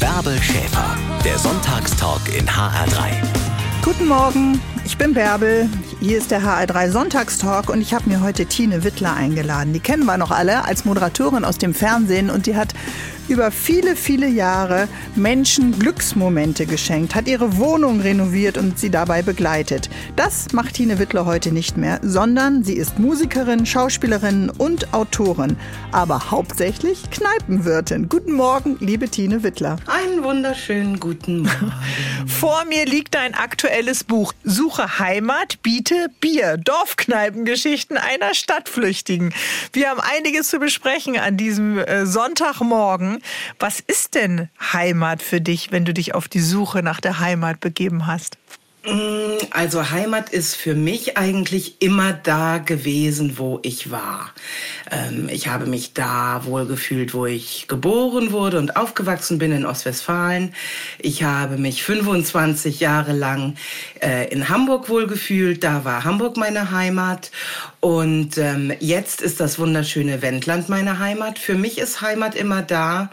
Bärbel Schäfer, der Sonntagstalk in HR3. Guten Morgen, ich bin Bärbel. Hier ist der HR3 Sonntagstalk und ich habe mir heute Tine Wittler eingeladen. Die kennen wir noch alle als Moderatorin aus dem Fernsehen und die hat über viele, viele Jahre Menschen Glücksmomente geschenkt, hat ihre Wohnung renoviert und sie dabei begleitet. Das macht Tine Wittler heute nicht mehr, sondern sie ist Musikerin, Schauspielerin und Autorin, aber hauptsächlich Kneipenwirtin. Guten Morgen, liebe Tine Wittler. Einen wunderschönen guten Morgen. Vor mir liegt ein aktuelles Buch. Suche Heimat, biete Bier. Dorfkneipengeschichten einer Stadtflüchtigen. Wir haben einiges zu besprechen an diesem äh, Sonntagmorgen. Was ist denn Heimat für dich, wenn du dich auf die Suche nach der Heimat begeben hast? Mm, also Heimat ist für mich eigentlich immer da gewesen, wo ich war. Ähm, ich habe mich da wohlgefühlt, wo ich geboren wurde und aufgewachsen bin in Ostwestfalen. Ich habe mich 25 Jahre lang äh, in Hamburg wohlgefühlt. Da war Hamburg meine Heimat. Und ähm, jetzt ist das wunderschöne Wendland meine Heimat. Für mich ist Heimat immer da,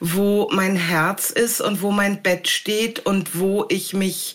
wo mein Herz ist und wo mein Bett steht und wo ich mich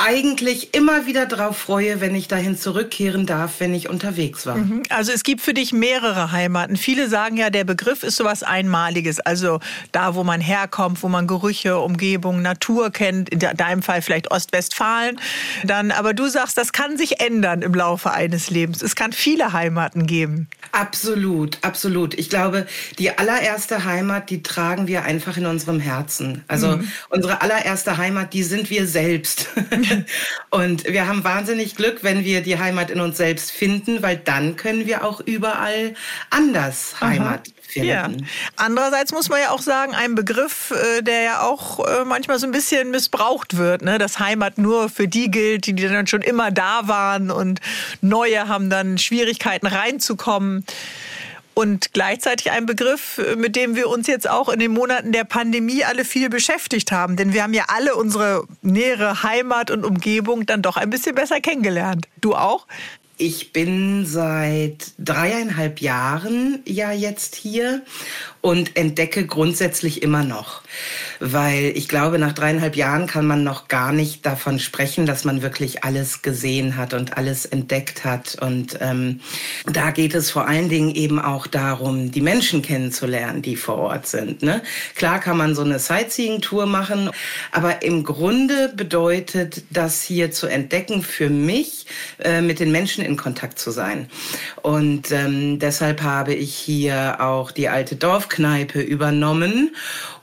eigentlich immer wieder darauf freue, wenn ich dahin zurückkehren darf, wenn ich unterwegs war. Mhm. Also es gibt für dich mehrere Heimaten. Viele sagen ja, der Begriff ist sowas Einmaliges. Also da, wo man herkommt, wo man Gerüche, Umgebung, Natur kennt. In deinem Fall vielleicht Ostwestfalen. Dann, aber du sagst, das kann sich ändern im Laufe eines Lebens. Es kann viele Heimaten geben. Absolut, absolut. Ich glaube, die allererste Heimat, die tragen wir einfach in unserem Herzen. Also mhm. unsere allererste Heimat, die sind wir selbst. und wir haben wahnsinnig Glück, wenn wir die Heimat in uns selbst finden, weil dann können wir auch überall anders Heimat Aha. finden. Ja. Andererseits muss man ja auch sagen, ein Begriff, äh, der ja auch äh, manchmal so ein bisschen missbraucht wird, ne? dass Heimat nur für die gilt, die dann schon immer da waren und neue haben dann Schwierigkeiten reinzukommen und gleichzeitig ein Begriff, mit dem wir uns jetzt auch in den Monaten der Pandemie alle viel beschäftigt haben. Denn wir haben ja alle unsere nähere Heimat und Umgebung dann doch ein bisschen besser kennengelernt. Du auch? Ich bin seit dreieinhalb Jahren ja jetzt hier und entdecke grundsätzlich immer noch. Weil ich glaube, nach dreieinhalb Jahren kann man noch gar nicht davon sprechen, dass man wirklich alles gesehen hat und alles entdeckt hat. Und ähm, da geht es vor allen Dingen eben auch darum, die Menschen kennenzulernen, die vor Ort sind. Ne? Klar kann man so eine Sightseeing-Tour machen, aber im Grunde bedeutet das hier zu entdecken für mich, äh, mit den Menschen in Kontakt zu sein. Und ähm, deshalb habe ich hier auch die alte Dorfkneipe übernommen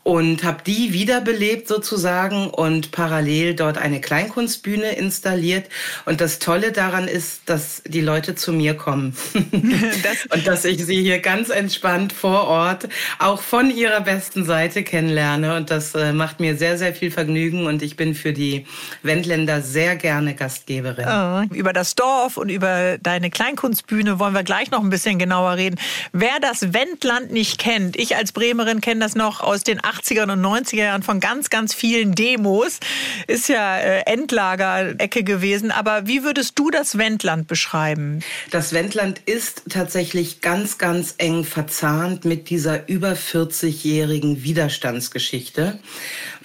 und habe die wiederbelebt sozusagen und parallel dort eine Kleinkunstbühne installiert. Und das Tolle daran ist, dass die Leute zu mir kommen und dass ich sie hier ganz entspannt vor Ort auch von ihrer besten Seite kennenlerne. Und das äh, macht mir sehr, sehr viel Vergnügen und ich bin für die Wendländer sehr gerne Gastgeberin. Oh, über das Dorf und über deine Kleinkunstbühne wollen wir gleich noch ein bisschen genauer reden. Wer das Wendland nicht kennt, ich als Bremerin kenne das noch aus den 80er und 90er Jahren von ganz, ganz vielen Demos. Ist ja äh, Endlager-Ecke gewesen. Aber wie würdest du das Wendland beschreiben? Das Wendland ist tatsächlich ganz, ganz eng verzahnt mit dieser über 40-jährigen Widerstandsgeschichte.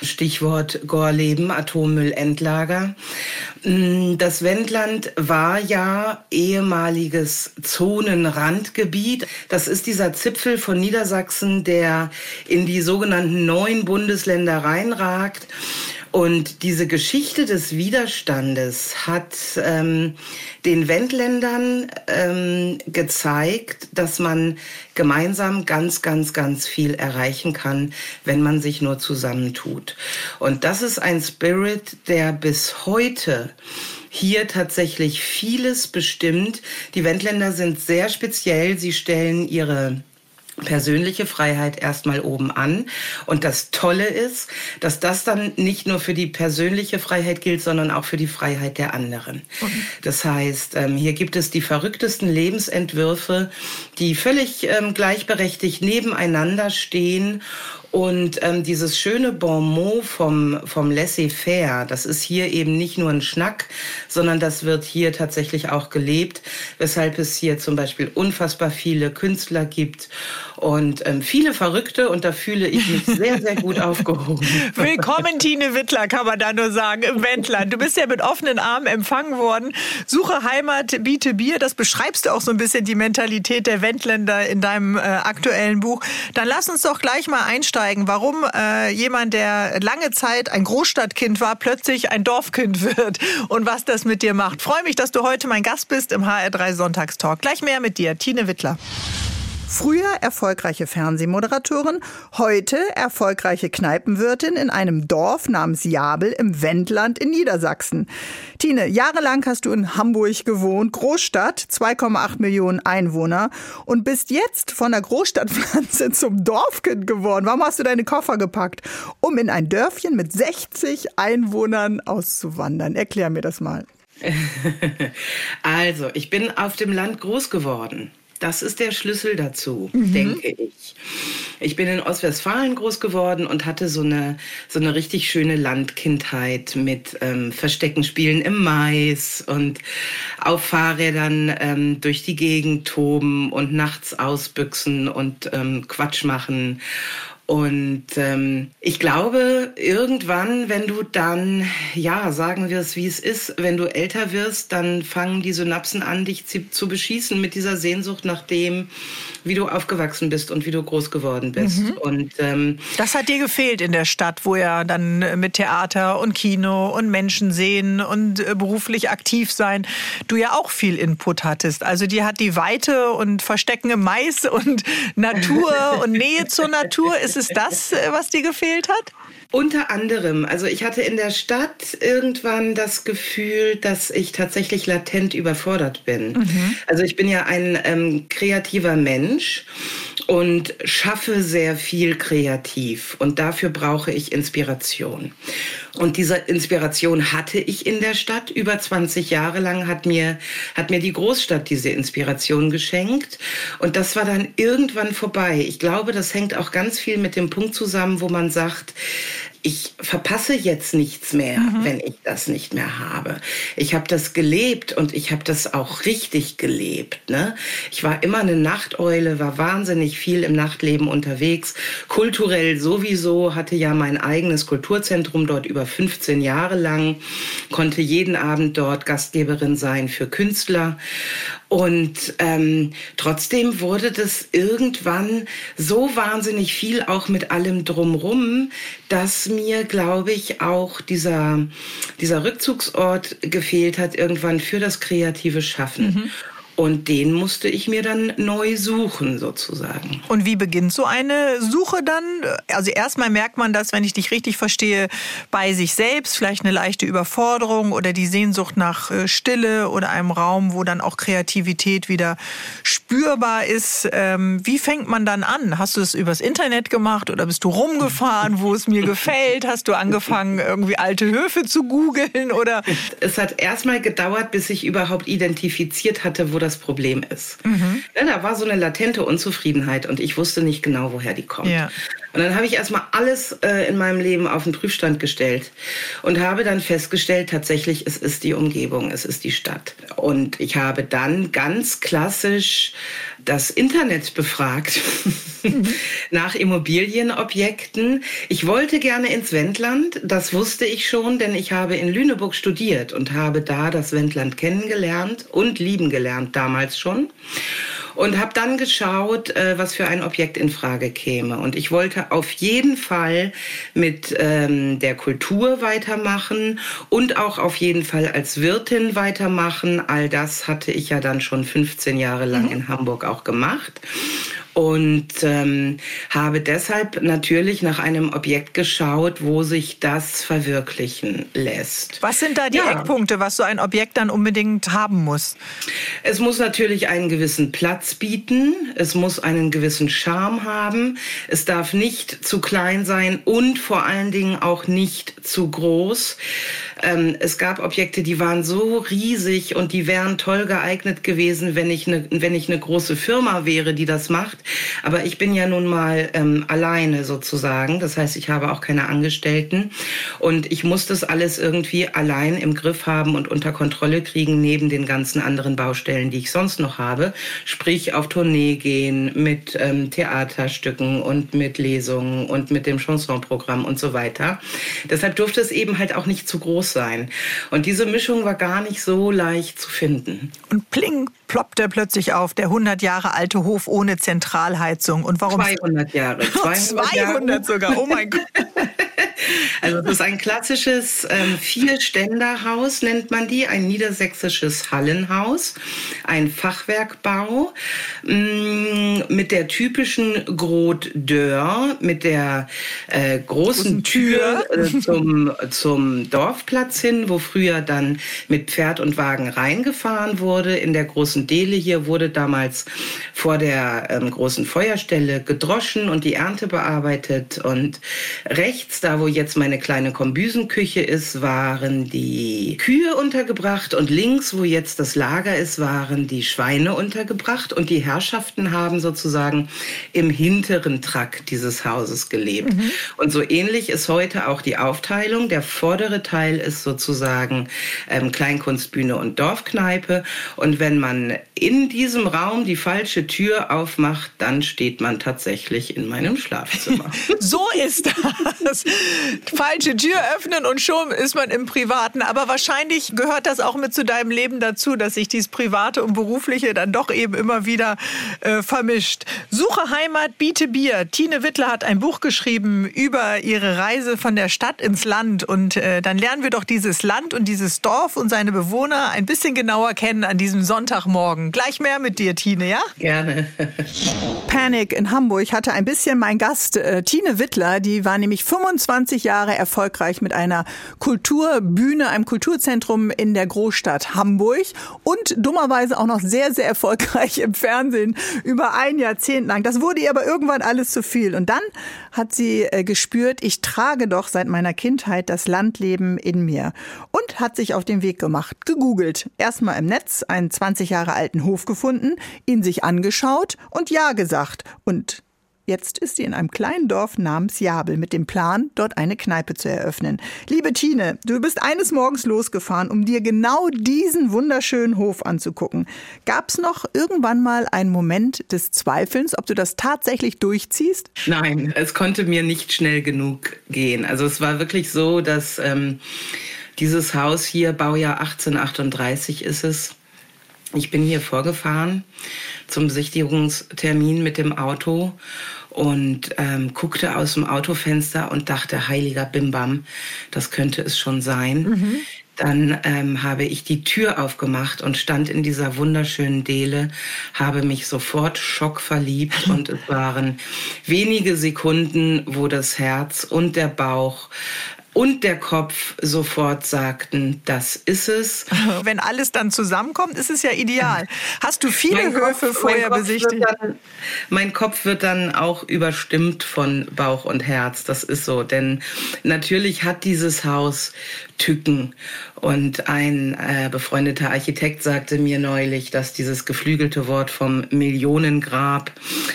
Stichwort Gorleben, Atommüllendlager. Mm, das Wendland war ja ehemaliges Zonenrandgebiet. Das ist dieser Zipfel von Niedersachsen, der in die sogenannten neuen Bundesländer reinragt. Und diese Geschichte des Widerstandes hat ähm, den Wendländern ähm, gezeigt, dass man gemeinsam ganz, ganz, ganz viel erreichen kann, wenn man sich nur zusammentut. Und das ist ein Spirit, der bis heute hier tatsächlich vieles bestimmt. Die Wendländer sind sehr speziell. Sie stellen ihre persönliche Freiheit erstmal oben an. Und das Tolle ist, dass das dann nicht nur für die persönliche Freiheit gilt, sondern auch für die Freiheit der anderen. Das heißt, ähm, hier gibt es die verrücktesten Lebensentwürfe, die völlig ähm, gleichberechtigt nebeneinander stehen Und ähm, dieses schöne Bonmot vom, vom Laissez-faire, das ist hier eben nicht nur ein Schnack, sondern das wird hier tatsächlich auch gelebt, weshalb es hier zum Beispiel unfassbar viele Künstler gibt und ähm, viele Verrückte und da fühle ich mich sehr, sehr gut aufgehoben. Willkommen, Tine Wittler, kann man da nur sagen, im Wendland. Du bist ja mit offenen Armen empfangen worden. Suche Heimat, biete Bier, das beschreibst du auch so ein bisschen die Mentalität der Wendländer in deinem äh, aktuellen Buch. Dann lass uns doch gleich mal einsteigen, warum äh, jemand, der lange Zeit ein Großstadtkind war, plötzlich ein Dorfkind wird und was das mit dir macht. Freue mich, dass du heute mein Gast bist im HR3 Sonntagstalk. Gleich mehr mit dir, Tine Wittler. Früher erfolgreiche Fernsehmoderatorin, heute erfolgreiche Kneipenwirtin in einem Dorf namens Jabel im Wendland in Niedersachsen. Tine, jahrelang hast du in Hamburg gewohnt, Großstadt, 2,8 Millionen Einwohner und bist jetzt von der Großstadtpflanze zum Dorfkind geworden. Warum hast du deine Koffer gepackt, um in ein Dörfchen mit 60 Einwohnern auszuwandern? Erklär mir das mal. Also, ich bin auf dem Land groß geworden. Das ist der Schlüssel dazu, mhm. denke ich. Ich bin in Ostwestfalen groß geworden und hatte so eine, so eine richtig schöne Landkindheit mit ähm, Versteckenspielen im Mais und auf Fahrrädern ähm, durch die Gegend toben und nachts ausbüchsen und ähm, Quatsch machen. Und ähm, ich glaube, irgendwann, wenn du dann, ja, sagen wir es, wie es ist, wenn du älter wirst, dann fangen die Synapsen an, dich zu, beschießen mit dieser Sehnsucht nach dem, wie du aufgewachsen bist und wie du groß geworden bist. Mhm. Und ähm, das hat dir gefehlt in der Stadt, wo ja dann mit Theater und Kino und Menschen sehen und äh, beruflich aktiv sein, du ja auch viel Input hattest. Also dir hat die Weite und Verstecken im Mais und Natur und Nähe zur Natur ist es das, äh, was dir gefehlt hat? Unter anderem. Also ich hatte in der Stadt irgendwann das Gefühl, dass ich tatsächlich latent überfordert bin. Mhm. Also ich bin ja ein ähm, kreativer Mensch und schaffe sehr viel kreativ. Und dafür brauche ich Inspiration. Und diese Inspiration hatte ich in der Stadt. Über 20 Jahre lang hat mir, hat mir die Großstadt diese Inspiration geschenkt. Und das war dann irgendwann vorbei. Ich glaube, das hängt auch ganz viel mit dem Punkt zusammen, wo man sagt, ich verpasse jetzt nichts mehr, mhm. wenn ich das nicht mehr habe. Ich habe das gelebt und ich habe das auch richtig gelebt. Ne? Ich war immer eine Nachteule, war wahnsinnig viel im Nachtleben unterwegs. Kulturell sowieso, hatte ja mein eigenes Kulturzentrum dort über 15 Jahre lang, konnte jeden Abend dort Gastgeberin sein für Künstler. Und ähm, trotzdem wurde das irgendwann so wahnsinnig viel, auch mit allem drumrum, dass mir, glaube ich, auch dieser, dieser Rückzugsort gefehlt hat, irgendwann für das kreative Schaffen. Mhm. Und den musste ich mir dann neu suchen, sozusagen. Und wie beginnt so eine Suche dann? Also erstmal merkt man das, wenn ich dich richtig verstehe, bei sich selbst, vielleicht eine leichte Überforderung oder die Sehnsucht nach äh, Stille oder einem Raum, wo dann auch Kreativität wieder spürbar ist. Ähm, wie fängt man dann an? Hast du es übers Internet gemacht oder bist du rumgefahren, wo es mir gefällt? Hast du angefangen, irgendwie alte Höfe zu googeln oder? Es hat erstmal gedauert, bis ich überhaupt identifiziert hatte, wo das Problem ist. Mhm. Ja, da war so eine latente Unzufriedenheit und ich wusste nicht genau, woher die kommt. Ja. Und dann habe ich erstmal alles äh, in meinem Leben auf den Prüfstand gestellt und habe dann festgestellt, tatsächlich, es ist die Umgebung, es ist die Stadt. Und ich habe dann ganz klassisch das Internet befragt nach Immobilienobjekten. Ich wollte gerne ins Wendland, das wusste ich schon, denn ich habe in Lüneburg studiert und habe da das Wendland kennengelernt und lieben gelernt damals schon und habe dann geschaut, äh, was für ein Objekt in Frage käme. Und ich wollte auf jeden Fall mit ähm, der Kultur weitermachen und auch auf jeden Fall als Wirtin weitermachen. All das hatte ich ja dann schon 15 Jahre lang mhm. in Hamburg auch gemacht und ähm, habe deshalb natürlich nach einem Objekt geschaut, wo sich das verwirklichen lässt. Was sind da die ja. Eckpunkte, was so ein Objekt dann unbedingt haben muss? Es muss natürlich einen gewissen Platz bieten, es muss einen gewissen Charme haben, es darf nicht zu klein sein und vor allen Dingen auch nicht zu groß. Ähm, es gab Objekte, die waren so riesig und die wären toll geeignet gewesen, wenn ich eine, wenn ich eine große Firma wäre, die das macht. Aber ich bin ja nun mal ähm, alleine sozusagen. Das heißt, ich habe auch keine Angestellten und ich muss das alles irgendwie allein im Griff haben und unter Kontrolle kriegen neben den ganzen anderen Baustellen, die ich sonst noch habe. Sprich auf Tournee gehen mit ähm, Theaterstücken und mit Lesungen und mit dem Chansonprogramm und so weiter. Deshalb durfte es eben halt auch nicht zu groß sein. Und diese Mischung war gar nicht so leicht zu finden. Und pling, ploppte plötzlich auf, der 100 Jahre alte Hof ohne Zentralheizung. Und warum? 200 Jahre. 200, 200 Jahre. sogar, oh mein Gott. Also das ist ein klassisches ähm, Vierständerhaus, nennt man die, ein niedersächsisches Hallenhaus, ein Fachwerkbau mh, mm, mit der typischen Grote Deur, mit der äh, großen Tür äh, zum, zum Dorfplatz hin, wo früher dann mit Pferd und Wagen reingefahren wurde. In der großen Dele hier wurde damals vor der ähm, großen Feuerstelle gedroschen und die Ernte bearbeitet. Und rechts, da wo jetzt meine kleine Kombüsenküche ist, waren die Kühe untergebracht und links, wo jetzt das Lager ist, waren die Schweine untergebracht und die Herrschaften haben sozusagen im hinteren Trakt dieses Hauses gelebt. Mhm. Und so ähnlich ist heute auch die Aufteilung. Der vordere Teil ist sozusagen ähm, Kleinkunstbühne und Dorfkneipe und wenn man in diesem Raum die falsche Tür aufmacht, dann steht man tatsächlich in meinem Schlafzimmer. so ist das falsche Tür öffnen und schon ist man im Privaten. Aber wahrscheinlich gehört das auch mit zu deinem Leben dazu, dass sich dieses Private und Berufliche dann doch eben immer wieder äh, vermischt. Suche Heimat, biete Bier. Tine Wittler hat ein Buch geschrieben über ihre Reise von der Stadt ins Land. Und äh, dann lernen wir doch dieses Land und dieses Dorf und seine Bewohner ein bisschen genauer kennen an diesem Sonntagmorgen. Gleich mehr mit dir, Tine, ja? Gerne. Panic in Hamburg hatte ein bisschen mein Gast, äh, Tine Wittler. Die war nämlich 25 Jahre erfolgreich mit einer Kulturbühne, einem Kulturzentrum in der Großstadt Hamburg und dummerweise auch noch sehr, sehr erfolgreich im Fernsehen über ein Jahrzehnt lang. Das wurde ihr aber irgendwann alles zu viel. Und dann hat sie äh, gespürt, ich trage doch seit meiner Kindheit das Landleben in mir und hat sich auf den Weg gemacht, gegoogelt. Erstmal im Netz einen 20 Jahre alten Hof gefunden, ihn sich angeschaut und Ja gesagt. Und Jetzt ist sie in einem kleinen Dorf namens Jabel mit dem Plan, dort eine Kneipe zu eröffnen. Liebe Tine, du bist eines Morgens losgefahren, um dir genau diesen wunderschönen Hof anzugucken. Gab es noch irgendwann mal einen Moment des Zweifelns, ob du das tatsächlich durchziehst? Nein, es konnte mir nicht schnell genug gehen. Also es war wirklich so, dass ähm, dieses Haus hier, Baujahr 1838 ist es, ich bin hier vorgefahren zum Besichtigungstermin mit dem Auto und ähm, guckte aus dem Autofenster und dachte, heiliger Bimbam, das könnte es schon sein. Mhm. Dann ähm, habe ich die Tür aufgemacht und stand in dieser wunderschönen Dele, habe mich sofort schockverliebt und es waren wenige Sekunden, wo das Herz und der Bauch und der Kopf sofort sagten, das ist es. Wenn alles dann zusammenkommt, ist es ja ideal. Hast du viele mein Höfe Kopf, vorher mein besichtigt? Dann, mein Kopf wird dann auch überstimmt von Bauch und Herz. Das ist so. Denn natürlich hat dieses Haus Tücken. Und ein äh, befreundeter Architekt sagte mir neulich, dass dieses geflügelte Wort vom Millionengrab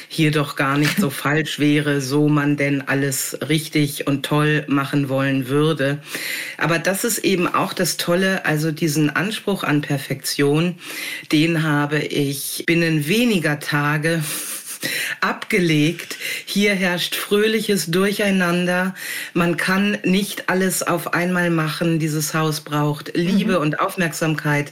hier doch gar nicht so falsch wäre, so man denn alles richtig und toll machen wollen würde. Aber das ist eben auch das Tolle, also diesen Anspruch an Perfektion, den habe ich binnen weniger Tage abgelegt. Hier herrscht fröhliches Durcheinander. Man kann nicht alles auf einmal machen. Dieses Haus braucht Liebe mhm. und Aufmerksamkeit.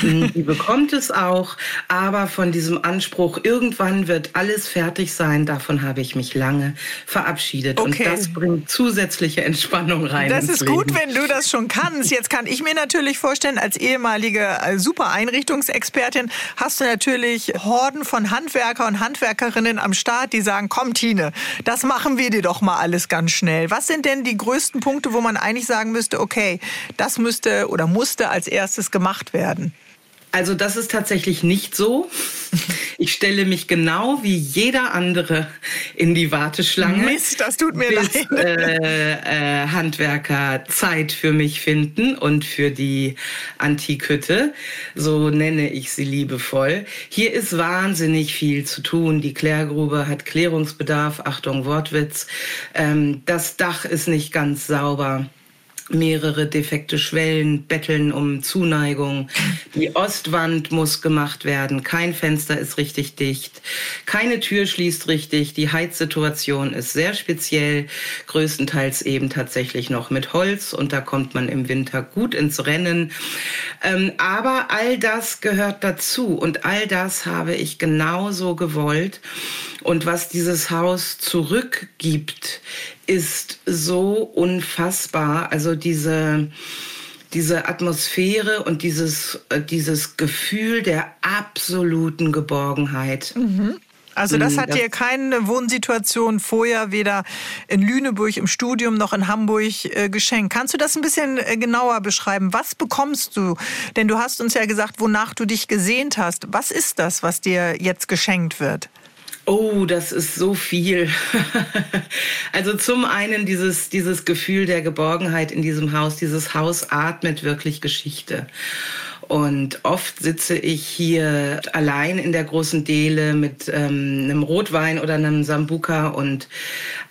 Hm, die bekommt es auch. Aber von diesem Anspruch, irgendwann wird alles fertig sein, davon habe ich mich lange verabschiedet. Okay. Und das bringt zusätzliche Entspannung rein. Das ist Leben. gut, wenn du das schon kannst. Jetzt kann ich mir natürlich vorstellen, als ehemalige äh, super Einrichtungsexpertin hast du natürlich Horden von Handwerker und Handwerker Handwerkerinnen am Start, die sagen, komm Tine, das machen wir dir doch mal alles ganz schnell. Was sind denn die größten Punkte, wo man eigentlich sagen müsste, okay, das müsste oder musste als erstes gemacht werden? Also das ist tatsächlich nicht so. Ich stelle mich genau wie jeder andere in die Warteschlange. Mist, das tut mir bis, leid. Äh, äh, Handwerker Zeit für mich finden und für die Antikhütte, so nenne ich sie liebevoll. Hier ist wahnsinnig viel zu tun. Die Klärgrube hat Klärungsbedarf. Achtung, Wortwitz. Ähm, das Dach ist nicht ganz sauber mehrere defekte Schwellen betteln um Zuneigung. Die Ostwand muss gemacht werden. Kein Fenster ist richtig dicht. Keine Tür schließt richtig. Die Heizsituation ist sehr speziell. Größtenteils eben tatsächlich noch mit Holz. Und da kommt man im Winter gut ins Rennen. Ähm, aber all das gehört dazu. Und all das habe ich genauso gewollt. Und was dieses Haus zurückgibt, ist so unfassbar. Also diese, diese Atmosphäre und dieses, äh, dieses Gefühl der absoluten Geborgenheit. Mhm. Also das Mm, hat dir keine Wohnsituation vorher weder in Lüneburg im Studium noch in Hamburg äh, geschenkt. Kannst du das ein bisschen äh, genauer beschreiben? Was bekommst du? Denn du hast uns ja gesagt, wonach du dich gesehnt hast. Was ist das, was dir jetzt geschenkt wird? Oh, das ist so viel. also zum einen dieses, dieses Gefühl der Geborgenheit in diesem Haus. Dieses Haus atmet wirklich Geschichte. Und oft sitze ich hier allein in der großen Dele mit ähm, einem Rotwein oder einem Sambuka und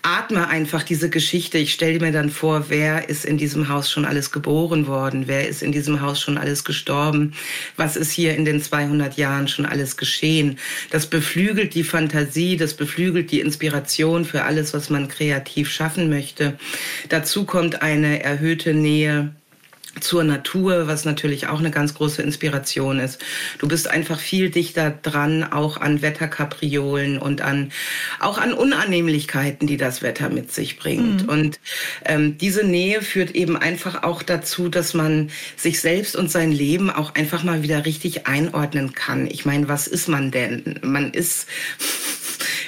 atme einfach diese Geschichte. Ich stelle mir dann vor, wer ist in diesem Haus schon alles geboren worden? Wer ist in diesem Haus schon alles gestorben? Was ist hier in den 200 Jahren schon alles geschehen? Das beflügelt die Fantasie, das beflügelt die Inspiration für alles, was man kreativ schaffen möchte. Dazu kommt eine erhöhte Nähe zur Natur, was natürlich auch eine ganz große Inspiration ist. Du bist einfach viel dichter dran, auch an Wetterkapriolen und an auch an Unannehmlichkeiten, die das Wetter mit sich bringt. Und ähm, diese Nähe führt eben einfach auch dazu, dass man sich selbst und sein Leben auch einfach mal wieder richtig einordnen kann. Ich meine, was ist man denn? Man ist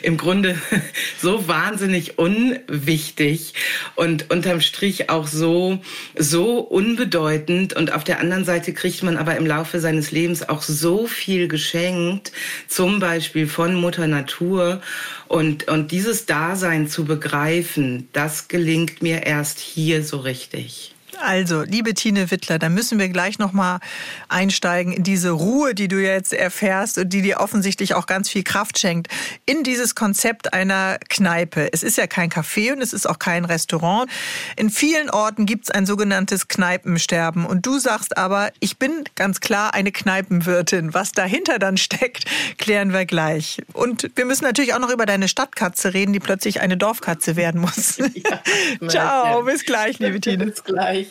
im Grunde so wahnsinnig unwichtig und unterm Strich auch so, so unbedeutend. Und auf der anderen Seite kriegt man aber im Laufe seines Lebens auch so viel geschenkt, zum Beispiel von Mutter Natur. Und, und dieses Dasein zu begreifen, das gelingt mir erst hier so richtig. Also, liebe Tine Wittler, da müssen wir gleich noch mal einsteigen in diese Ruhe, die du jetzt erfährst und die dir offensichtlich auch ganz viel Kraft schenkt, in dieses Konzept einer Kneipe. Es ist ja kein Café und es ist auch kein Restaurant. In vielen Orten gibt es ein sogenanntes Kneipensterben. Und du sagst aber, ich bin ganz klar eine Kneipenwirtin. Was dahinter dann steckt, klären wir gleich. Und wir müssen natürlich auch noch über deine Stadtkatze reden, die plötzlich eine Dorfkatze werden muss. Ciao, bis gleich, liebe Tine. Bis gleich.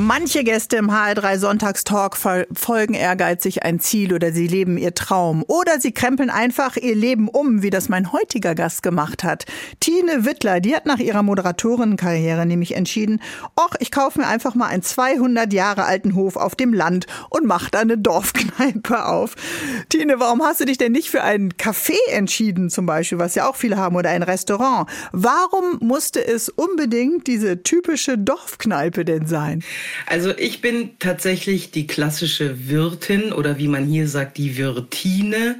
Manche Gäste im HR3 Sonntagstalk verfolgen ehrgeizig ein Ziel oder sie leben ihr Traum. Oder sie krempeln einfach ihr Leben um, wie das mein heutiger Gast gemacht hat. Tine Wittler, die hat nach ihrer Moderatorenkarriere nämlich entschieden, ach, ich kaufe mir einfach mal einen 200 Jahre alten Hof auf dem Land und mache da eine Dorfkneipe auf. Tine, warum hast du dich denn nicht für ein Café entschieden zum Beispiel, was ja auch viele haben, oder ein Restaurant? Warum musste es unbedingt diese typische Dorfkneipe denn sein? Also ich bin tatsächlich die klassische Wirtin oder wie man hier sagt, die Wirtine.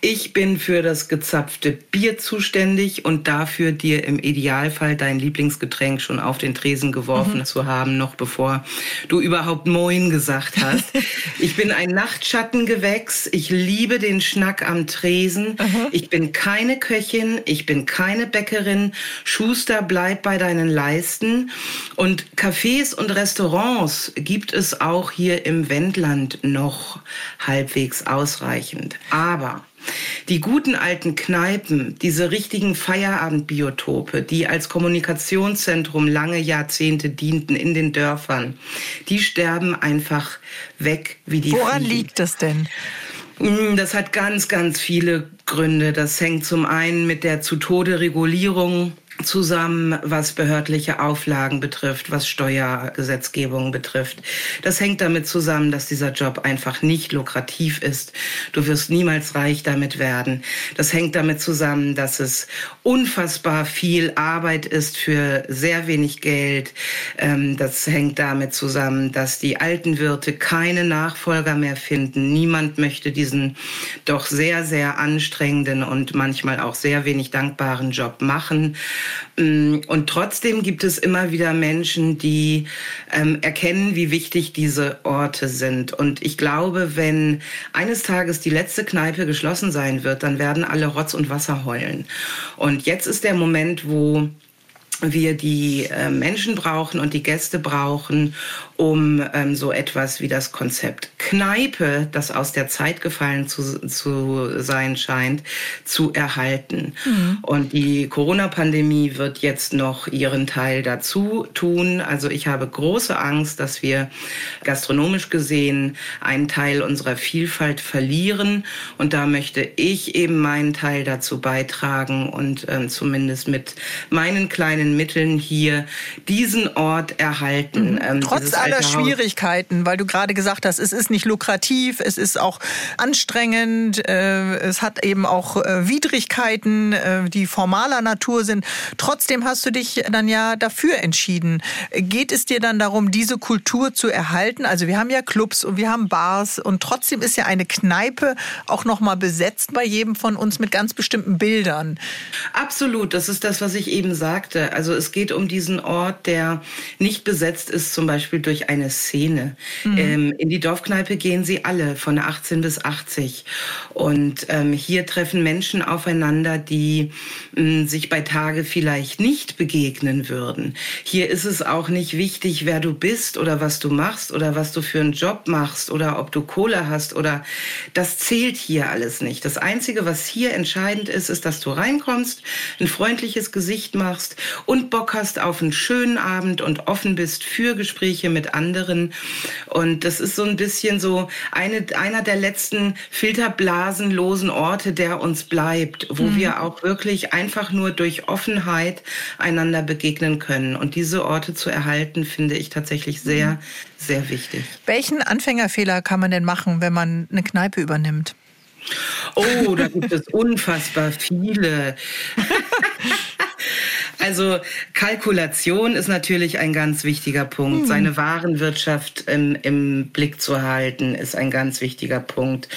Ich bin für das gezapfte Bier zuständig und dafür dir im Idealfall dein Lieblingsgetränk schon auf den Tresen geworfen mhm. zu haben, noch bevor du überhaupt Moin gesagt hast. ich bin ein Nachtschattengewächs. Ich liebe den Schnack am Tresen. Mhm. Ich bin keine Köchin. Ich bin keine Bäckerin. Schuster, bleib bei deinen Leisten. Und Cafés und Restaurants gibt es auch hier im Wendland noch halbwegs ausreichend. Aber die guten alten Kneipen, diese richtigen Feierabendbiotope, die als Kommunikationszentrum lange Jahrzehnte dienten in den Dörfern, die sterben einfach weg wie die Woran Fliegen. liegt das denn? Das hat ganz, ganz viele Gründe. Das hängt zum einen mit der zu Tode Regulierung zusammen, was behördliche Auflagen betrifft, was Steuergesetzgebung betrifft. Das hängt damit zusammen, dass dieser Job einfach nicht lukrativ ist. Du wirst niemals reich damit werden. Das hängt damit zusammen, dass es unfassbar viel Arbeit ist für sehr wenig Geld. Ähm, das hängt damit zusammen, dass die alten Wirte keine Nachfolger mehr finden. Niemand möchte diesen doch sehr, sehr anstrengenden und manchmal auch sehr wenig dankbaren Job machen. Mm, und trotzdem gibt es immer wieder Menschen, die ähm, erkennen, wie wichtig diese Orte sind. Und ich glaube, wenn eines Tages die letzte Kneipe geschlossen sein wird, dann werden alle Rotz und Wasser heulen. Und jetzt ist der Moment, wo wir die äh, Menschen brauchen und die Gäste brauchen, um ähm, so etwas wie das Konzept Kneipe, das aus der Zeit gefallen zu, zu sein scheint, zu erhalten. Mhm. Und die Corona-Pandemie wird jetzt noch ihren Teil dazu tun. Also ich habe große Angst, dass wir gastronomisch gesehen einen Teil unserer Vielfalt verlieren. Und da möchte ich eben meinen Teil dazu beitragen und ähm, zumindest mit meinen kleinen Mitteln hier diesen Ort erhalten. Mhm. Ähm, Trotz aller Schwierigkeiten, weil du gerade gesagt hast, es ist nicht lukrativ, es ist auch anstrengend, äh, es hat eben auch äh, Widrigkeiten, äh, die formaler Natur sind. Trotzdem hast du dich dann ja dafür entschieden. Geht es dir dann darum, diese Kultur zu erhalten? Also wir haben ja Clubs und wir haben Bars und trotzdem ist ja eine Kneipe auch noch mal besetzt bei jedem von uns mit ganz bestimmten Bildern. Absolut, das ist das, was ich eben sagte. Also es geht um diesen Ort, der nicht besetzt ist, zum Beispiel durch eine Szene. Mhm. Ähm, in die Dorfkneipe gehen sie alle von 18 bis 80. Und ähm, hier treffen Menschen aufeinander, die mh, sich bei Tage vielleicht nicht begegnen würden. Hier ist es auch nicht wichtig, wer du bist oder was du machst oder was du für einen Job machst oder ob du Kohle hast oder das zählt hier alles nicht. Das Einzige, was hier entscheidend ist, ist, dass du reinkommst, ein freundliches Gesicht machst und Bock hast auf einen schönen Abend und offen bist für Gespräche mit anderen. Und das ist so ein bisschen so eine, einer der letzten filterblasenlosen Orte, der uns bleibt, wo mhm. wir auch wirklich einfach nur durch Offenheit einander begegnen können. Und diese Orte zu erhalten, finde ich tatsächlich sehr, mhm. sehr wichtig. Welchen Anfängerfehler kann man denn machen, wenn man eine Kneipe übernimmt? Oh, da gibt es unfassbar viele. Also Kalkulation ist natürlich ein ganz wichtiger Punkt. Mhm. Seine Warenwirtschaft im, im, Blick zu halten, ist ein ganz wichtiger Punkt.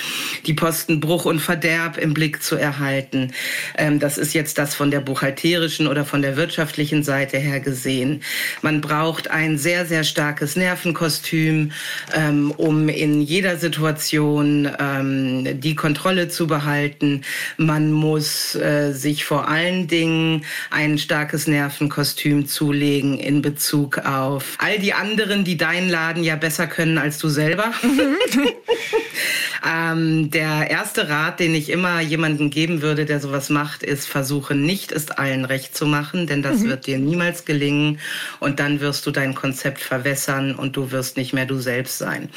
Die Posten Bruch und Verderb im Blick zu erhalten. Ähm, das ist jetzt das von der buchhalterischen oder von der wirtschaftlichen Seite her gesehen. Man braucht ein sehr, sehr starkes Nervenkostüm, ähm, um in jeder Situation ähm, die Kontrolle zu behalten. Man muss äh, sich vor allen Dingen ein starkes starkes Nervenkostüm zulegen in Bezug auf all die anderen, die deinen Laden ja besser können als du selber. Ähm, der erste Rat, den ich immer jemandem geben würde, der sowas macht, ist, versuche nicht, es allen recht zu machen, denn das mhm. wird dir niemals gelingen und dann wirst du dein Konzept verwässern und du wirst nicht mehr du selbst sein.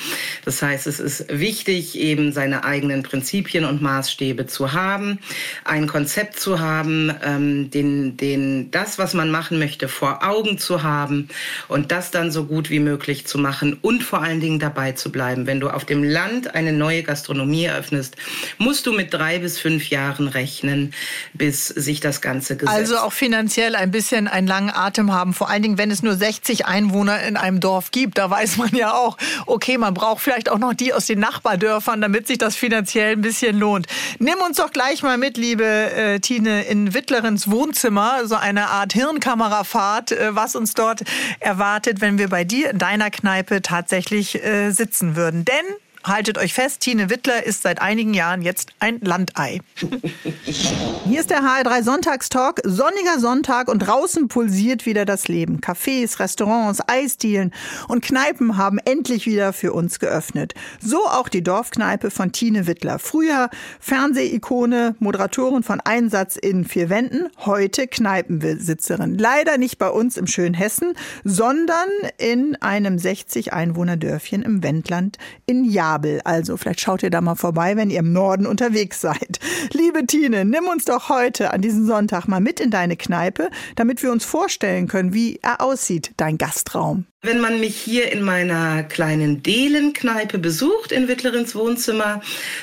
Das heißt, es ist wichtig, eben seine eigenen Prinzipien und Maßstäbe zu haben, ein Konzept zu haben, ähm, den, den, das, was man machen möchte, vor Augen zu haben und das dann so gut wie möglich zu machen und vor allen Dingen dabei zu bleiben. Wenn du auf dem Land eine neue Gastronomie eröffnest, musst du mit drei bis fünf Jahren rechnen, bis sich das Ganze gesetzt. Also auch finanziell ein bisschen einen langen Atem haben. Vor allen Dingen, wenn es nur 60 Einwohner in einem Dorf gibt, da weiß man ja auch, okay, man braucht vielleicht auch noch die aus den Nachbardörfern, damit sich das finanziell ein bisschen lohnt. Nimm uns doch gleich mal mit, liebe äh, Tine, in Wittlerens Wohnzimmer, so eine Art Hirnkamerafahrt, äh, was uns dort erwartet, wenn wir bei dir in deiner Kneipe tatsächlich äh, sitzen würden. Denn haltet euch fest, Tine Wittler ist seit einigen Jahren jetzt ein Landei. Hier ist der HR3 Sonntagstalk. Sonniger Sonntag und draußen pulsiert wieder das Leben. Cafés, Restaurants, Eisdielen und Kneipen haben endlich wieder für uns geöffnet. So auch die Dorfkneipe von Tine Wittler. Früher Fernsehikone, Moderatorin von Einsatz in vier Wänden, heute Kneipenbesitzerin. Leider nicht bei uns im schönen Hessen, sondern in einem 60 Einwohner Dörfchen im Wendland in Jahr Babel. Also vielleicht schaut ihr da mal vorbei, wenn ihr im Norden unterwegs seid. Liebe Tine, nimm uns doch heute an diesem Sonntag mal mit in deine Kneipe, damit wir uns vorstellen können, wie er aussieht, dein Gastraum. Wenn man mich hier in meiner kleinen Delenkneipe besucht in Wittlerins Wohnzimmer,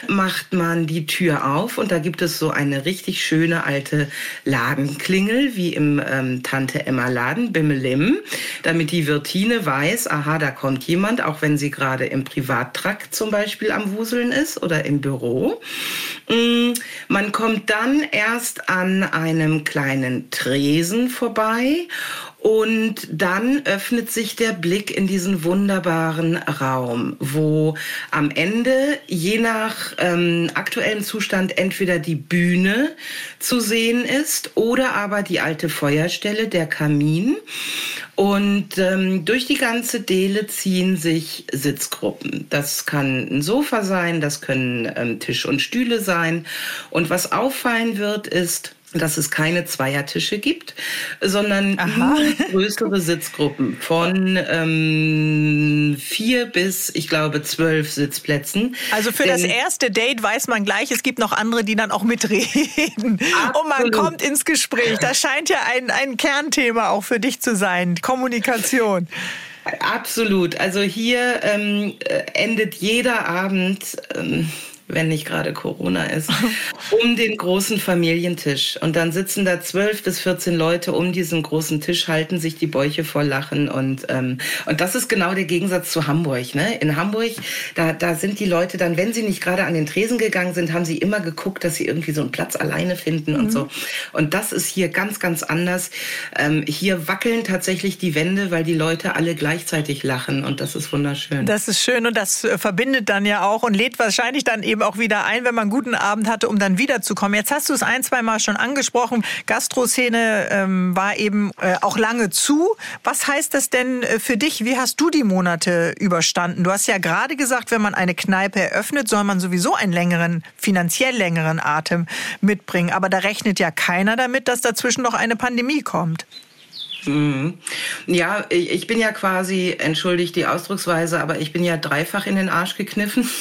macht man die Tür auf und da gibt es so eine richtig schöne alte Ladenklingel wie im ähm, Tante Emma Laden Bimmelim, damit die Wirtine weiß, aha, da kommt jemand, auch wenn sie gerade im Privattrakt zum Beispiel am Wuseln ist oder im Büro. Mm, man kommt dann erst an einem kleinen Tresen vorbei und dann öffnet sich der Blick in diesen wunderbaren Raum, wo am Ende je nach ähm, aktuellem Zustand entweder die Bühne zu sehen ist oder aber die alte Feuerstelle, der Kamin. Und ähm, durch die ganze Dele ziehen sich Sitzgruppen. Das kann ein Sofa sein, das können ähm, Tisch und Stühle sein. Und was auffallen wird, ist, dass es keine Zweiertische gibt, sondern Aha. größere Sitzgruppen von ähm, vier bis, ich glaube, zwölf Sitzplätzen. Also für Denn, das erste Date weiß man gleich, es gibt noch andere, die dann auch mitreden. Absolut. Und man kommt ins Gespräch. Das scheint ja ein, ein Kernthema auch für dich zu sein, Kommunikation. Absolut. Also hier ähm, äh, endet jeder Abend. Ähm, wenn nicht gerade Corona ist, um den großen Familientisch. Und dann sitzen da zwölf bis 14 Leute um diesen großen Tisch, halten sich die Bäuche vor Lachen. Und, ähm, und das ist genau der Gegensatz zu Hamburg. Ne? In Hamburg, da, da sind die Leute dann, wenn sie nicht gerade an den Tresen gegangen sind, haben sie immer geguckt, dass sie irgendwie so einen Platz alleine finden mhm. und so. Und das ist hier ganz, ganz anders. Ähm, hier wackeln tatsächlich die Wände, weil die Leute alle gleichzeitig lachen. Und das ist wunderschön. Das ist schön und das verbindet dann ja auch und lädt wahrscheinlich dann eben eben auch wieder ein, wenn man einen guten Abend hatte, um dann wiederzukommen. Jetzt hast du es ein, zwei Mal schon angesprochen. Gastroszene ähm, war eben äh, auch lange zu. Was heißt das denn äh, für dich? Wie hast du die Monate überstanden? Du hast ja gerade gesagt, wenn man eine Kneipe eröffnet, soll man sowieso einen längeren, finanziell längeren Atem mitbringen. Aber da rechnet ja keiner damit, dass dazwischen noch eine Pandemie kommt. Mhm. Ja, ich bin ja quasi, entschuldigt die Ausdrucksweise, aber ich bin ja dreifach in den Arsch gekniffen.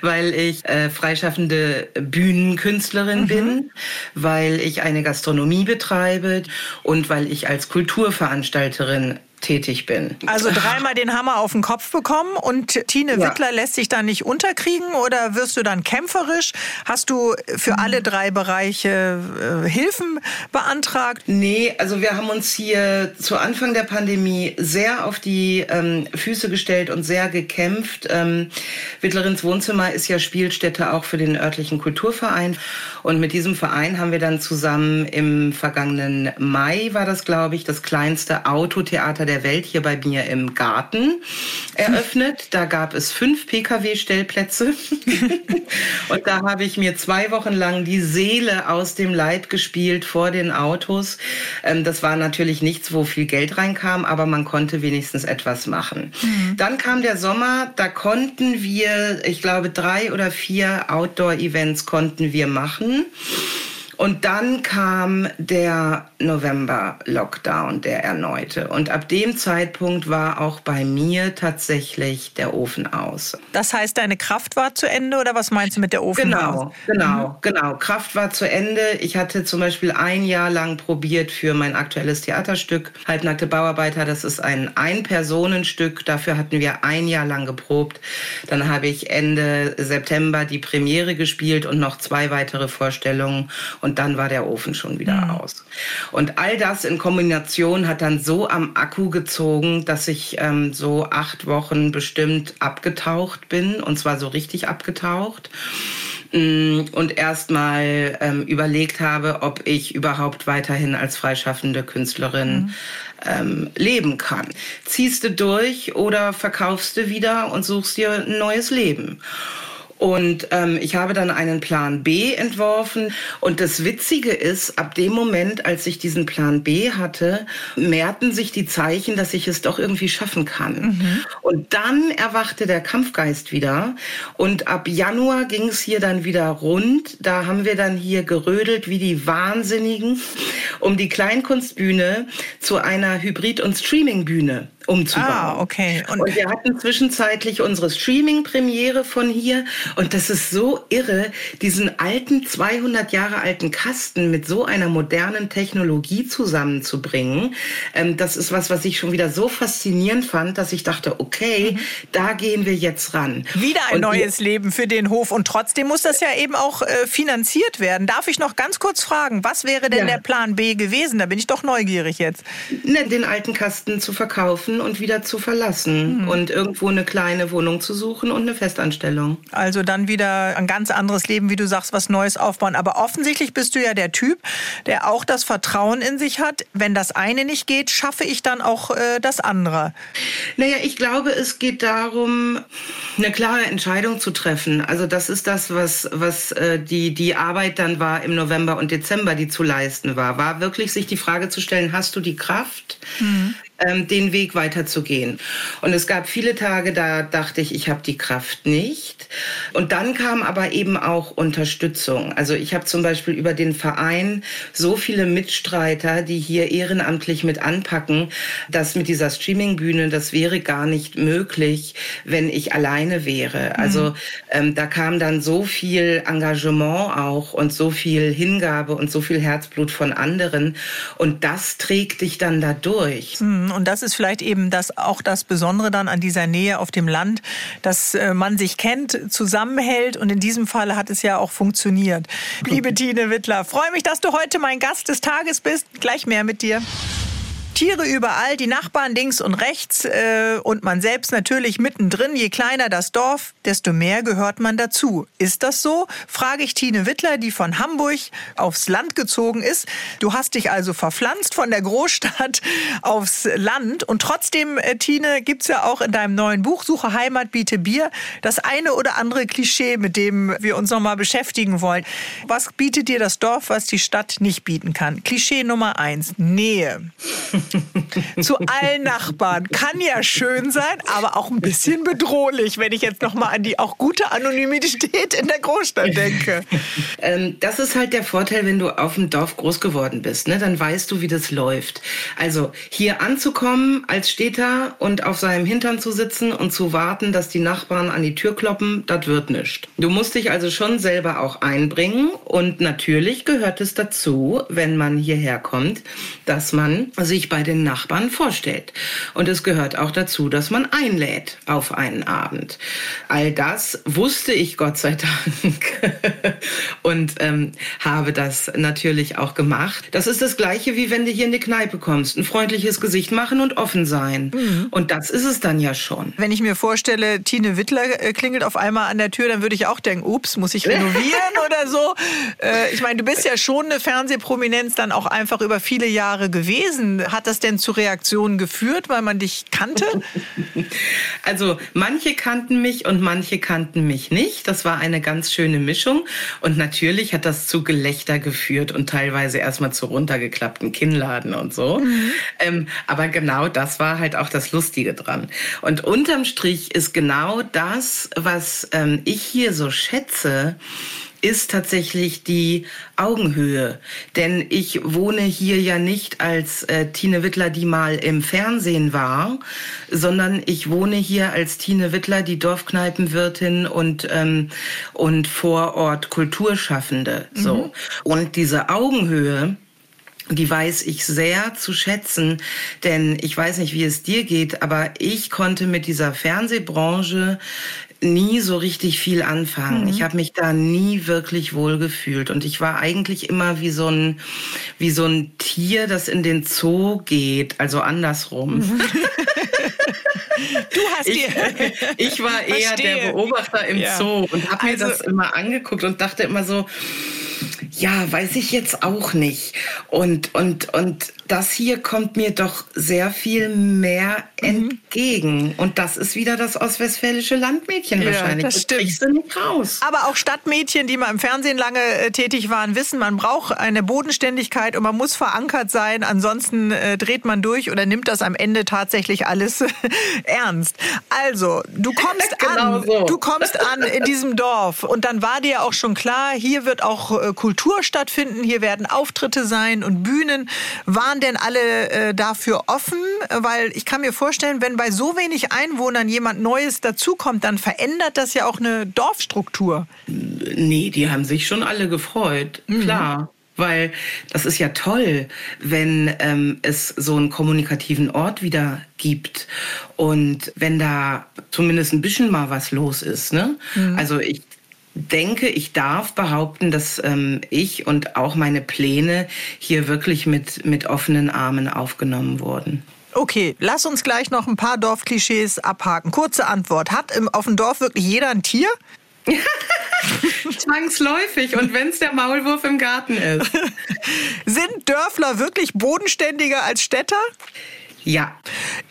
weil ich äh, freischaffende Bühnenkünstlerin mhm. bin, weil ich eine Gastronomie betreibe und weil ich als Kulturveranstalterin tätig bin. Also dreimal den Hammer auf den Kopf bekommen und Tine ja. Wittler lässt sich da nicht unterkriegen oder wirst du dann kämpferisch? Hast du für alle drei Bereiche äh, Hilfen beantragt? Nee, also wir haben uns hier zu Anfang der Pandemie sehr auf die ähm, Füße gestellt und sehr gekämpft. Ähm, Wittlerins Wohnzimmer ist ja Spielstätte auch für den örtlichen Kulturverein und mit diesem Verein haben wir dann zusammen im vergangenen Mai war das, glaube ich, das kleinste Autotheater der Welt hier bei mir im Garten eröffnet. Da gab es fünf Pkw-Stellplätze. und da habe ich mir zwei Wochen lang die Seele aus dem Leib gespielt vor den Autos. Ähm, das war natürlich nichts, wo viel Geld reinkam, aber man konnte wenigstens etwas machen. Mhm. Dann kam der Sommer, da konnten wir, ich glaube, drei oder vier Outdoor-Events konnten wir machen. Und dann kam der November-Lockdown, der erneute. Und ab dem Zeitpunkt war auch bei mir tatsächlich der Ofen aus. Das heißt, deine Kraft war zu Ende oder was meinst du mit der Ofen genau, aus? Genau, mhm. genau. Kraft war zu Ende. Ich hatte zum Beispiel ein Jahr lang probiert für mein aktuelles Theaterstück Halbnackte Bauarbeiter. Das ist ein Ein-Personen-Stück. Dafür hatten wir ein Jahr lang geprobt. Dann habe ich Ende September die Premiere gespielt und noch zwei weitere Vorstellungen und dann war der Ofen schon wieder mhm. aus. Und all das in Kombination hat dann so am Akku gezogen, dass ich ähm, so acht Wochen bestimmt abgetaucht bin und zwar so richtig abgetaucht mm, und erstmal ähm, überlegt habe, ob ich überhaupt weiterhin als freischaffende Künstlerin mhm. ähm, leben kann. Ziehst du durch oder verkaufst du wieder und suchst dir ein neues Leben? Und ähm, ich habe dann einen Plan B entworfen. Und das Witzige ist, ab dem Moment, als ich diesen Plan B hatte, mehrten sich die Zeichen, dass ich es doch irgendwie schaffen kann. Mhm. Und dann erwachte der Kampfgeist wieder. Und ab Januar ging es hier dann wieder rund. Da haben wir dann hier gerödelt wie die Wahnsinnigen, um die Kleinkunstbühne zu einer Hybrid- und Streamingbühne umzubauen. Ah, okay. Und, und wir hatten zwischenzeitlich unsere Streaming-Premiere von hier und das ist so irre, diesen alten 200 Jahre alten Kasten mit so einer modernen Technologie zusammenzubringen. Ähm, das ist was, was ich schon wieder so faszinierend fand, dass ich dachte, okay, mhm. da gehen wir jetzt ran. Wieder ein und neues Leben für den Hof und trotzdem muss das ja eben auch äh, finanziert werden. Darf ich noch ganz kurz fragen, was wäre denn ja. der Plan B gewesen? Da bin ich doch neugierig jetzt. Ne, den alten Kasten zu verkaufen und wieder zu verlassen mhm. und irgendwo eine kleine Wohnung zu suchen und eine Festanstellung. Also dann wieder ein ganz anderes Leben, wie du sagst, was Neues aufbauen. Aber offensichtlich bist du ja der Typ, der auch das Vertrauen in sich hat. Wenn das eine nicht geht, schaffe ich dann auch äh, das andere. Naja, ich glaube, es geht darum, eine klare Entscheidung zu treffen. Also das ist das, was, was äh, die, die Arbeit dann war im November und Dezember, die zu leisten war. War wirklich sich die Frage zu stellen, hast du die Kraft? Mhm ähm, den Weg weiterzugehen. Und es gab viele Tage, da dachte ich, ich habe die Kraft nicht. Und dann kam aber eben auch Unterstützung. Also ich habe zum Beispiel über den Verein so viele Mitstreiter, die hier ehrenamtlich mit anpacken, dass mit dieser Streamingbühne, das wäre gar nicht möglich, wenn ich alleine wäre. Mhm. Also ähm, da kam dann so viel Engagement auch und so viel Hingabe und so viel Herzblut von anderen. Und das trägt dich dann dadurch. Mhm. Und das ist vielleicht eben das, auch das Besondere dann an dieser Nähe auf dem Land, dass äh, man sich kennt, zusammenhält und in diesem Fall hat es ja auch funktioniert. Liebe Tine Wittler, freue mich, dass du heute mein Gast des Tages bist. Gleich mehr mit dir. Tiere überall, die Nachbarn links und rechts äh, und man selbst natürlich mittendrin. Je kleiner das Dorf, desto mehr gehört man dazu. Ist das so? Frage ich Tine Wittler, die von Hamburg aufs Land gezogen ist. Du hast dich also verpflanzt von der Großstadt aufs Land. Und trotzdem, äh, Tine, gibt's ja auch in deinem neuen Buch Suche Heimat, biete Bier das eine oder andere Klischee, mit dem wir uns nochmal beschäftigen wollen. Was bietet dir das Dorf, was die Stadt nicht bieten kann? Klischee Nummer eins, Nähe. zu allen Nachbarn. Kann ja schön sein, aber auch ein bisschen bedrohlich, wenn ich jetzt noch mal an die auch gute Anonymität in der Großstadt denke. Ähm, das ist halt der Vorteil, wenn du auf dem Dorf groß geworden bist. Ne? Dann weißt du, wie das läuft. Also hier anzukommen als Städter und auf seinem Hintern zu sitzen und zu warten, dass die Nachbarn an die Tür kloppen, das wird nicht. Du musst dich also schon selber auch einbringen und natürlich gehört es dazu, wenn man hierher kommt, dass man sich bei bei den Nachbarn vorstellt. Und es gehört auch dazu, dass man einlädt auf einen Abend. All das wusste ich Gott sei Dank und ähm, habe das natürlich auch gemacht. Das ist das Gleiche, wie wenn du hier in die Kneipe kommst. Ein freundliches Gesicht machen und offen sein. Mhm. Und das ist es dann ja schon. Wenn ich mir vorstelle, Tine Wittler äh, klingelt auf einmal an der Tür, dann würde ich auch denken, ups, muss ich renovieren oder so. Äh, ich meine, du bist ja schon eine Fernsehprominenz dann auch einfach über viele Jahre gewesen. Hat das denn zu Reaktionen geführt, weil man dich kannte? Also manche kannten mich und manche kannten mich nicht. Das war eine ganz schöne Mischung. Und natürlich hat das zu Gelächter geführt und teilweise erstmal zu runtergeklappten Kinnladen und so. Mhm. Ähm, aber genau das war halt auch das Lustige dran. Und unterm Strich ist genau das, was ähm, ich hier so schätze, ist tatsächlich die Augenhöhe. Denn ich wohne hier ja nicht als äh, Tine Wittler, die mal im Fernsehen war, sondern ich wohne hier als Tine Wittler, die Dorfkneipenwirtin und, ähm, und Vorort Kulturschaffende. So. Mhm. Und diese Augenhöhe, die weiß ich sehr zu schätzen, denn ich weiß nicht, wie es dir geht, aber ich konnte mit dieser Fernsehbranche nie so richtig viel anfangen. Mhm. Ich habe mich da nie wirklich wohl gefühlt und ich war eigentlich immer wie so ein wie so ein Tier, das in den Zoo geht, also andersrum. Mhm. Du hast ich, ich war eher Verstehe. der Beobachter im ja. Zoo und habe mir also, das immer angeguckt und dachte immer so, ja, weiß ich jetzt auch nicht. Und, und, und das hier kommt mir doch sehr viel mehr mhm. entgegen. Und das ist wieder das ostwestfälische Landmädchen ja, wahrscheinlich. Das, das stimmt. Du nicht raus. Aber auch Stadtmädchen, die mal im Fernsehen lange äh, tätig waren, wissen, man braucht eine Bodenständigkeit und man muss verankert sein. Ansonsten äh, dreht man durch oder nimmt das am Ende tatsächlich alles ernst. Also, du kommst genau an. So. Du kommst an in diesem Dorf. Und dann war dir auch schon klar, hier wird auch äh, Kultur stattfinden, hier werden Auftritte sein und Bühnen. Waren waren denn alle äh, dafür offen? Weil ich kann mir vorstellen, wenn bei so wenig Einwohnern jemand Neues dazukommt, dann verändert das ja auch eine Dorfstruktur. Nee, die haben sich schon alle gefreut. Mhm. Klar. Weil das ist ja toll, wenn ähm, es so einen kommunikativen Ort wieder gibt und wenn da zumindest ein bisschen mal was los ist. Ne? Mhm. Also ich denke, ich darf behaupten, dass ähm, ich und auch meine Pläne hier wirklich mit, mit offenen Armen aufgenommen wurden. Okay, lass uns gleich noch ein paar Dorfklischees abhaken. Kurze Antwort. Hat im, auf dem Dorf wirklich jeder ein Tier? Zwangsläufig und wenn es der Maulwurf im Garten ist. Sind Dörfler wirklich bodenständiger als Städter? Ja.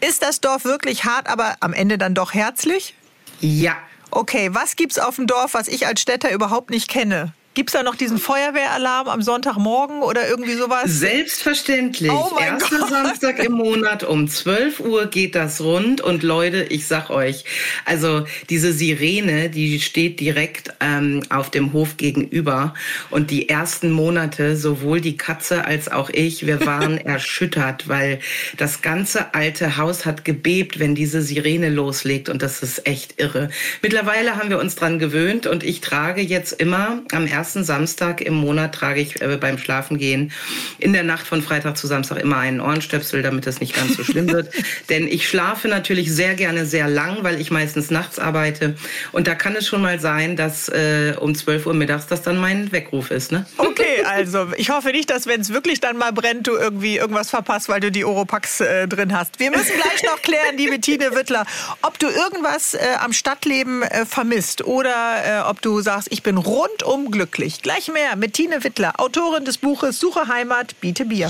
Ist das Dorf wirklich hart, aber am Ende dann doch herzlich? Ja. Okay, was gibt's auf dem Dorf, was ich als Städter überhaupt nicht kenne? Gibt es da noch diesen Feuerwehralarm am Sonntagmorgen oder irgendwie sowas? Selbstverständlich. Oh Erster Gott. Samstag im Monat um 12 Uhr geht das rund. Und Leute, ich sag euch, also diese Sirene, die steht direkt ähm, auf dem Hof gegenüber. Und die ersten Monate, sowohl die Katze als auch ich, wir waren erschüttert, weil das ganze alte Haus hat gebebt, wenn diese Sirene loslegt. Und das ist echt irre. Mittlerweile haben wir uns dran gewöhnt und ich trage jetzt immer am ersten ersten Samstag im Monat trage ich äh, beim Schlafengehen in der Nacht von Freitag zu Samstag immer einen Ohrenstöpsel, damit es nicht ganz so schlimm wird. Denn ich schlafe natürlich sehr gerne sehr lang, weil ich meistens nachts arbeite. Und da kann es schon mal sein, dass äh, um 12 Uhr mittags das dann mein Weckruf ist. Ne? Okay, also ich hoffe nicht, dass wenn es wirklich dann mal brennt, du irgendwie irgendwas verpasst, weil du die Oropax äh, drin hast. Wir müssen gleich noch klären, liebe Tine Wittler, ob du irgendwas äh, am Stadtleben äh, vermisst oder äh, ob du sagst, ich bin rundum glücklich glücklich. Gleich mehr mit Tine Wittler, Autorin des Buches Suche Heimat, biete Bier.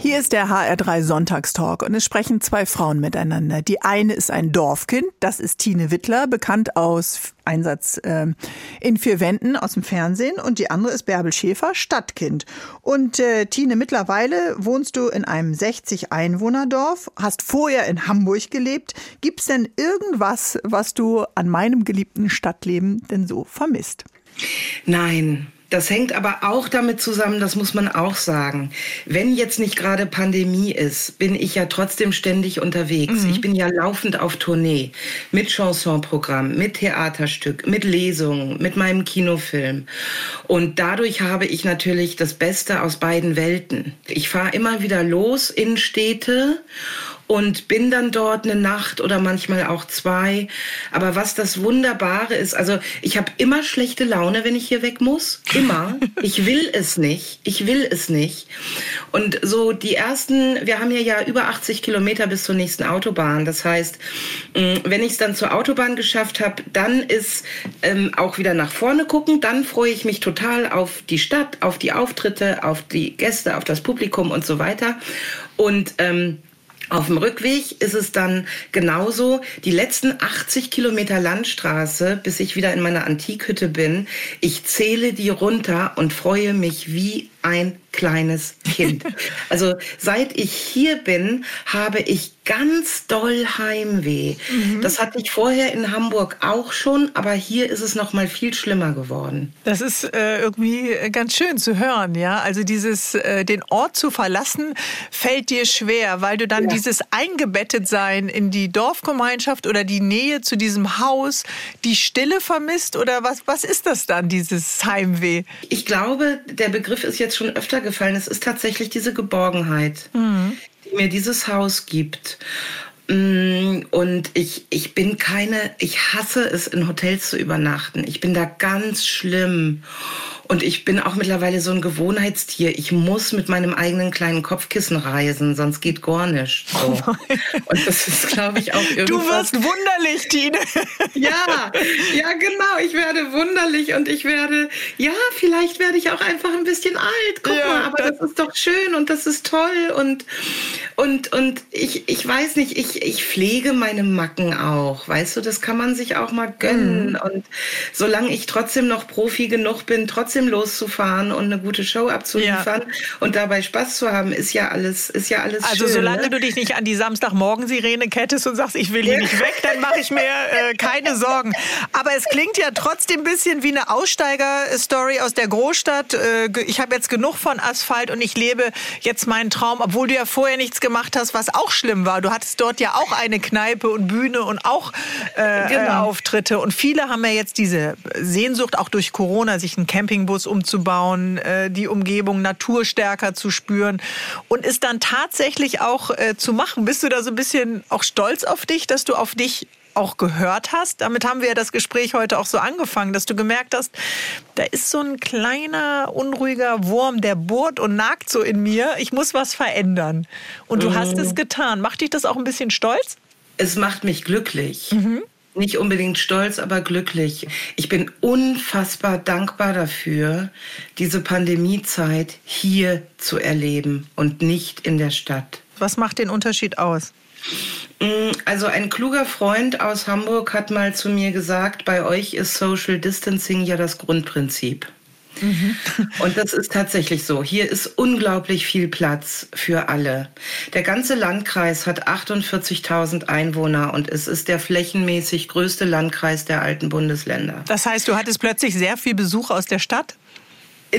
Hier ist der HR3 Sonntagstalk und es sprechen zwei Frauen miteinander. Die eine ist ein Dorfkind, das ist Tine Wittler, bekannt aus Einsatz äh, in vier Wänden aus dem Fernsehen und die andere ist Bärbel Schäfer, Stadtkind. Und äh, Tine, mittlerweile wohnst du in einem 60 Einwohnerdorf, hast vorher in Hamburg gelebt. Gibt es denn irgendwas, was du an meinem geliebten Stadtleben denn so vermisst? Nein, das hängt aber auch damit zusammen, das muss man auch sagen. Wenn jetzt nicht gerade Pandemie ist, bin ich ja trotzdem ständig unterwegs. Mhm. Ich bin ja laufend auf Tournee mit Chansonprogramm, mit Theaterstück, mit Lesungen, mit meinem Kinofilm. Und dadurch habe ich natürlich das Beste aus beiden Welten. Ich fahre immer wieder los in Städte und bin dann dort eine Nacht oder manchmal auch zwei. Aber was das Wunderbare ist, also ich habe immer schlechte Laune, wenn ich hier weg muss. Immer. Ich will es nicht. Ich will es nicht. Und so die ersten, wir haben hier ja über 80 Kilometer bis zur nächsten Autobahn. Das heißt, mm, wenn ich es dann zur Autobahn geschafft habe, dann ist ähm, auch wieder nach vorne gucken. Dann freue ich mich total auf die Stadt, auf die Auftritte, auf die Gäste, auf das Publikum und so weiter. Und ähm, auf dem Rückweg ist es dann genauso. Die letzten 80 Kilometer Landstraße, bis ich wieder in meiner Antikhütte bin, ich zähle die runter und freue mich wie ein kleines Kind. Also seit ich hier bin, habe ich ganz doll Heimweh. Mhm. Das hatte ich vorher in Hamburg auch schon, aber hier ist es noch mal viel schlimmer geworden. Das ist äh, irgendwie ganz schön zu hören, ja. Also dieses äh, den Ort zu verlassen fällt dir schwer, weil du dann ja. dieses eingebettet sein in die Dorfgemeinschaft oder die Nähe zu diesem Haus, die Stille vermisst oder was was ist das dann dieses Heimweh? Ich glaube, der Begriff ist jetzt jetzt schon öfter gefallen. Es ist tatsächlich diese Geborgenheit, mhm. die mir dieses Haus gibt. Mm, und ich, ich bin keine, ich hasse es, in Hotels zu übernachten. Ich bin da ganz schlimm. Und ich bin auch mittlerweile so ein Gewohnheitstier. Ich muss mit meinem eigenen kleinen Kopfkissen reisen, sonst geht gar nicht. So. Oh und das ist, glaube ich, auch irgendwas. Du wirst wunderlich, Tine. ja, ja, genau. Ich werde wunderlich und ich werde, ja, vielleicht werde ich auch einfach ein bisschen alt. Guck ja, mal, aber das, das, ist doch schön und das ist toll und, und, und ich, ich weiß nicht, ich, ich pflege meine Macken auch. Weißt du, das kann man sich auch mal gönnen. Mhm. Und solange ich trotzdem noch Profi genug bin, trotzdem loszufahren und eine gute Show abzuliefern ja. und dabei Spaß zu haben, ist ja alles, ist ja alles Also schön, solange ne? du dich nicht an die Samstagmorgen-Sirene kettest und sagst, ich will hier nicht weg, dann mache ich mir äh, keine Sorgen. Aber es klingt ja trotzdem ein bisschen wie eine Aussteiger-Story aus der Großstadt. Äh, ich habe jetzt genug von Asphalt und ich lebe jetzt meinen Traum, obwohl du ja vorher nichts gemacht hast, was auch schlimm war. Du hattest dort ja auch eine Kneipe und Bühne und auch äh, genau. Auftritte. Und viele haben ja jetzt diese Sehnsucht, auch durch Corona, sich einen Campingbus umzubauen, äh, die Umgebung naturstärker zu spüren und es dann tatsächlich auch äh, zu machen. Bist du da so ein bisschen auch stolz auf dich, dass du auf dich auch gehört hast. Damit haben wir ja das Gespräch heute auch so angefangen, dass du gemerkt hast, da ist so ein kleiner, unruhiger Wurm, der bohrt und nagt so in mir. Ich muss was verändern. Und du mhm. hast es getan. Macht dich das auch ein bisschen stolz? Es macht mich glücklich. Mhm. Nicht unbedingt stolz, aber glücklich. Ich bin unfassbar dankbar dafür, diese Pandemiezeit hier zu erleben und nicht in der Stadt. Was macht den Unterschied aus? Mm, also ein kluger Freund aus Hamburg hat mal zu mir gesagt, bei euch ist Social Distancing ja das Grundprinzip. Mhm. Und das ist tatsächlich so. Hier ist unglaublich viel Platz für alle. Der ganze Landkreis hat 48.000 Einwohner und es ist der flächenmäßig größte Landkreis der alten Bundesländer. Das heißt, du hattest plötzlich sehr viel Besuch aus der Stadt?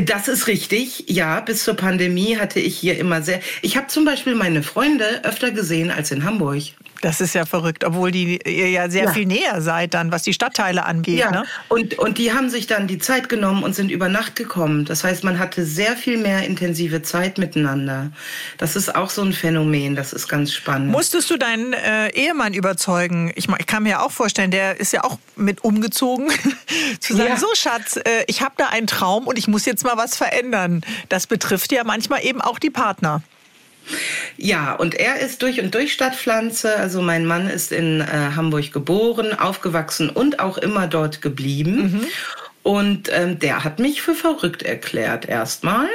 Das ist richtig. Ja, bis zur Pandemie hatte ich hier immer sehr. Ich habe zum Beispiel meine Freunde öfter gesehen als in Hamburg. Das ist ja verrückt, obwohl die ihr ja sehr ja. viel näher seid dann, was die Stadtteile angeht. Ja, ne? und, und die haben sich dann die Zeit genommen und sind über Nacht gekommen. Das heißt, man hatte sehr viel mehr intensive Zeit miteinander. Das ist auch so ein Phänomen, das ist ganz spannend. Musstest du deinen äh, Ehemann überzeugen? Ich, ich, kann mir ja auch vorstellen, der ist ja auch mit umgezogen, zu sagen, ja. so Schatz, äh, ich habe da einen Traum und ich muss jetzt mal was verändern. Das betrifft ja manchmal eben auch die Partner. Ja, und er ist durch und durch Stadtpflanze. Also mein Mann ist in äh, Hamburg geboren, aufgewachsen und auch immer dort geblieben. Mhm. Und ähm, der hat mich für verrückt erklärt erstmal.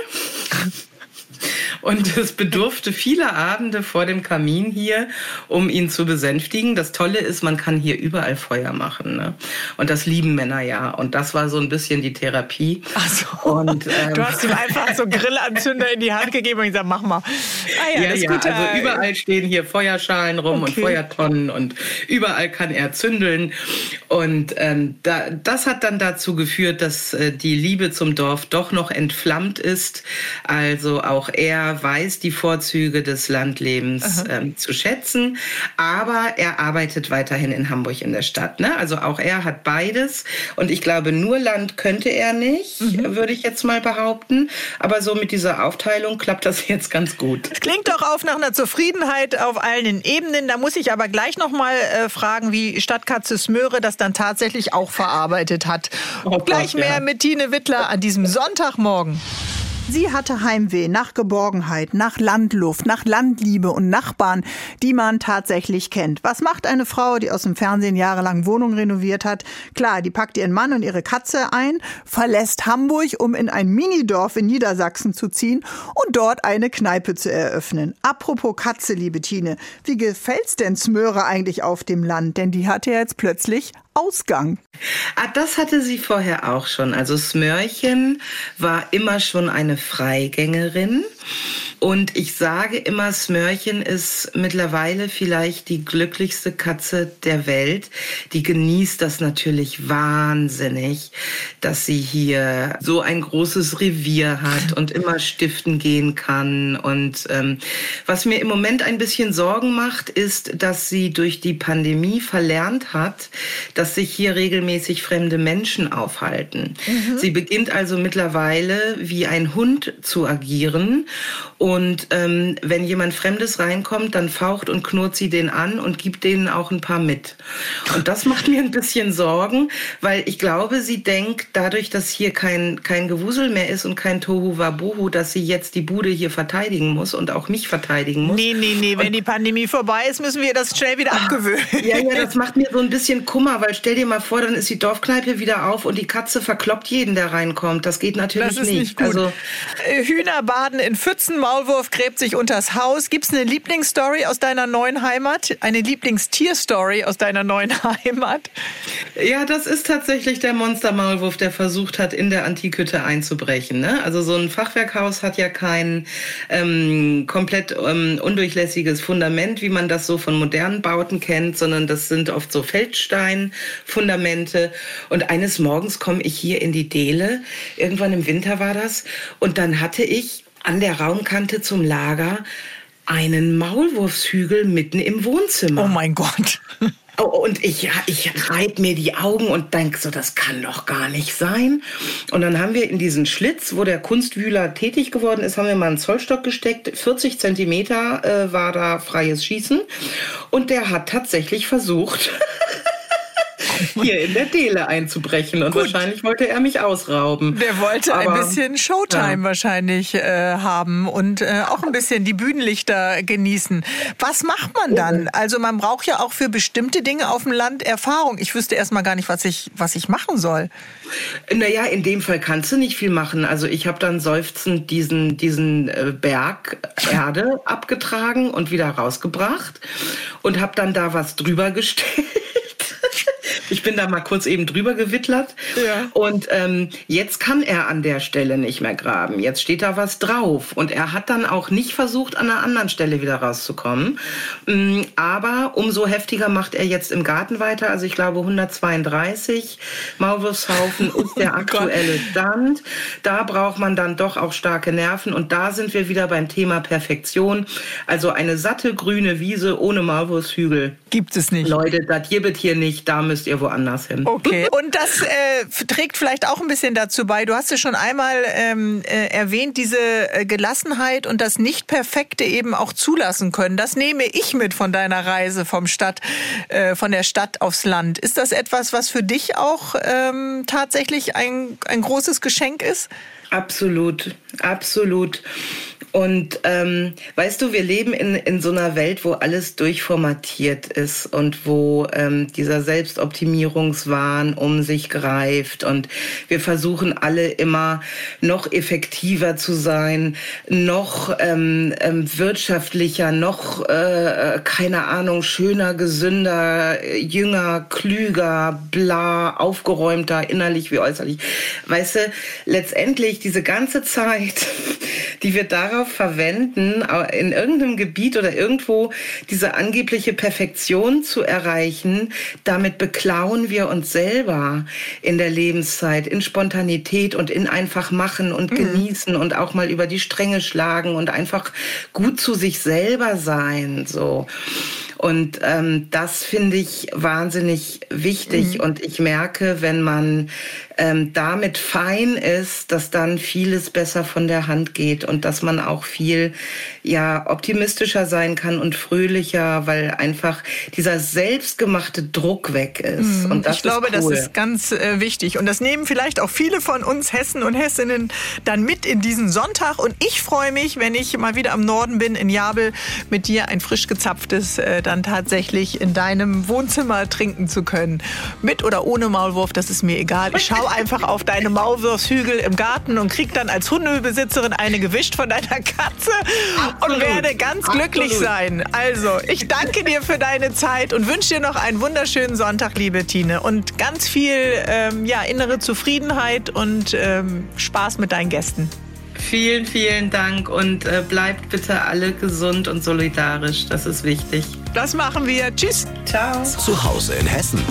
Und es bedurfte viele Abende vor dem Kamin hier, um ihn zu besänftigen. Das Tolle ist, man kann hier überall Feuer machen. Ne? Und das lieben Männer ja. Und das war so ein bisschen die Therapie. Ach so. Und, ähm, du hast ihm einfach so Grillanzünder in die Hand gegeben und gesagt, mach mal. Ah ja, ja, das ja gut, also überall stehen hier Feuerschalen rum okay. und Feuertonnen und überall kann er zündeln. Und ähm, da, das hat dann dazu geführt, dass äh, die Liebe zum Dorf doch noch entflammt ist. Also auch er weiß die Vorzüge des Landlebens ähm, zu schätzen, aber er arbeitet weiterhin in Hamburg in der Stadt. Ne? Also auch er hat beides und ich glaube, nur Land könnte er nicht, mhm. würde ich jetzt mal behaupten. Aber so mit dieser Aufteilung klappt das jetzt ganz gut. Das klingt doch auf nach einer Zufriedenheit auf allen Ebenen. Da muss ich aber gleich noch mal äh, fragen, wie Stadtkatze Smöre das dann tatsächlich auch verarbeitet hat. Oh gleich mehr mit Tine Wittler an diesem Sonntagmorgen. Sie hatte Heimweh nach Geborgenheit, nach Landluft, nach Landliebe und Nachbarn, die man tatsächlich kennt. Was macht eine Frau, die aus dem Fernsehen jahrelang Wohnung renoviert hat? Klar, die packt ihren Mann und ihre Katze ein, verlässt Hamburg, um in ein Minidorf in Niedersachsen zu ziehen und dort eine Kneipe zu eröffnen. Apropos Katze, liebe Tine, wie gefällt's denn Smöre eigentlich auf dem Land? Denn die hatte ja jetzt plötzlich Ausgang. Ah, das hatte sie vorher auch schon. Also Smörchen war immer schon eine Freigängerin. Und ich sage immer, Smörchen ist mittlerweile vielleicht die glücklichste Katze der Welt. Die genießt das natürlich wahnsinnig, dass sie hier so ein großes Revier hat und immer stiften gehen kann. Und ähm, was mir im Moment ein bisschen Sorgen macht, ist, dass sie durch die Pandemie verlernt hat, dass sich hier regelmäßig fremde Menschen aufhalten. Mhm. Sie beginnt also mittlerweile wie ein Hund zu agieren und ähm, wenn jemand Fremdes reinkommt, dann faucht und knurrt sie den an und gibt denen auch ein paar mit. Und das macht mir ein bisschen Sorgen, weil ich glaube, sie denkt, dadurch, dass hier kein, kein Gewusel mehr ist und kein Tohu Wabohu, dass sie jetzt die Bude hier verteidigen muss und auch mich verteidigen muss. Nee, nee, nee, wenn die Pandemie vorbei ist, müssen wir das schnell wieder abgewöhnen. Ja, ja, das macht mir so ein bisschen Kummer, weil weil stell dir mal vor, dann ist die Dorfkneipe wieder auf und die Katze verkloppt jeden, der reinkommt. Das geht natürlich das ist nicht. nicht gut. Also äh, Hühner baden in Pfützen, Maulwurf gräbt sich unters Haus. Gibt's eine Lieblingsstory aus deiner neuen Heimat? Eine Lieblingstierstory aus deiner neuen Heimat? Ja, das ist tatsächlich der Monstermaulwurf, der versucht hat, in der Antikhütte einzubrechen. Ne? Also so ein Fachwerkhaus hat ja kein ähm, komplett ähm, undurchlässiges Fundament, wie man das so von modernen Bauten kennt, sondern das sind oft so Feldsteinfundamente. Und eines Morgens komme ich hier in die Dele, irgendwann im Winter war das, und dann hatte ich an der Raumkante zum Lager einen Maulwurfshügel mitten im Wohnzimmer. Oh mein Gott. Oh, und ich, ich reib mir die Augen und denk so, das kann doch gar nicht sein. Und dann haben wir in diesen Schlitz, wo der Kunstwühler tätig geworden ist, haben wir mal einen Zollstock gesteckt. 40 Zentimeter äh, war da freies Schießen. Und der hat tatsächlich versucht, hier in der Dele einzubrechen. Und Gut. wahrscheinlich wollte er mich ausrauben. Der wollte Aber, ein bisschen Showtime ja. wahrscheinlich äh, haben und äh, auch ein bisschen die Bühnenlichter genießen. Was macht man dann? Also man braucht ja auch für bestimmte Dinge auf dem Land Erfahrung. Ich wüsste erstmal gar nicht, was ich, was ich machen soll. Naja, in dem Fall kannst du nicht viel machen. Also ich habe dann seufzend diesen, diesen äh, Berg Erde abgetragen und wieder rausgebracht und habe dann da was drüber gestellt. Ich bin da mal kurz eben drüber gewittlert. Ja. Und ähm, jetzt kann er an der Stelle nicht mehr graben. Jetzt steht da was drauf. Und er hat dann auch nicht versucht, an einer anderen Stelle wieder rauszukommen. Ähm, aber umso heftiger macht er jetzt im Garten weiter. Also ich glaube 132 Maulwurfshaufen ist der oh aktuelle Stand. Da braucht man dann doch auch starke Nerven. Und da sind wir wieder beim Thema Perfektion. Also eine satte grüne Wiese ohne Maulwurfshügel. Gibt es nicht. Leute, das gibt hier nicht. Da müsst ihr woanders hin. Okay. Und das äh, trägt vielleicht auch ein bisschen dazu bei. Du hast es schon einmal ähm, äh, erwähnt, diese äh, Gelassenheit und das Nicht-Perfekte eben auch zulassen können. Das nehme ich mit von deiner Reise vom Stadt, äh, von der Stadt aufs Land. Ist das etwas, was für dich auch ähm, tatsächlich ein, ein großes Geschenk ist? Absolut, absolut. Und ähm, weißt du, wir leben in, in so einer Welt, wo alles durchformatiert ist und wo ähm, dieser Selbstoptimierungswahn um sich greift. Und wir versuchen alle immer noch effektiver zu sein, noch ähm, ähm, wirtschaftlicher, noch, äh, äh keine Ahnung, schöner, gesünder, jünger, klüger, bla, aufgeräumter, innerlich wie äußerlich. Weißt du, letztendlich diese ganze Zeit, die wir darauf verwenden, in irgendeinem Gebiet oder irgendwo diese angebliche Perfektion zu erreichen, damit beklauen wir uns selber in der Lebenszeit, in Spontanität und in einfach machen und mhm. genießen und auch mal über die Stränge schlagen und einfach gut zu sich selber sein, so. Und ähm, das finde ich wahnsinnig wichtig. Mhm. Und ich merke, wenn man ähm, damit fein ist, dass dann vieles besser von der Hand geht und dass man auch viel ja optimistischer sein kann und fröhlicher, weil einfach dieser selbstgemachte Druck weg ist. Mhm. Und das ich glaube, cool. das ist ganz äh, wichtig. Und das nehmen vielleicht auch viele von uns Hessen und Hessinnen dann mit in diesen Sonntag. Und ich freue mich, wenn ich mal wieder am Norden bin, in Jabel, mit dir ein frisch gezapftes äh, dann tatsächlich in deinem Wohnzimmer trinken zu können. Mit oder ohne Maulwurf, das ist mir egal. Ich schaue einfach auf deine Maulwurfshügel im Garten und krieg dann als Hundebesitzerin eine gewischt von deiner Katze Absolut. und werde ganz glücklich Absolut. sein. Also, ich danke dir für deine Zeit und wünsche dir noch einen wunderschönen Sonntag, liebe Tine. Und ganz viel ähm, ja, innere Zufriedenheit und ähm, Spaß mit deinen Gästen. Vielen, vielen Dank und äh, bleibt bitte alle gesund und solidarisch. Das ist wichtig. Das machen wir. Tschüss. Ciao. Zu Hause in Hessen.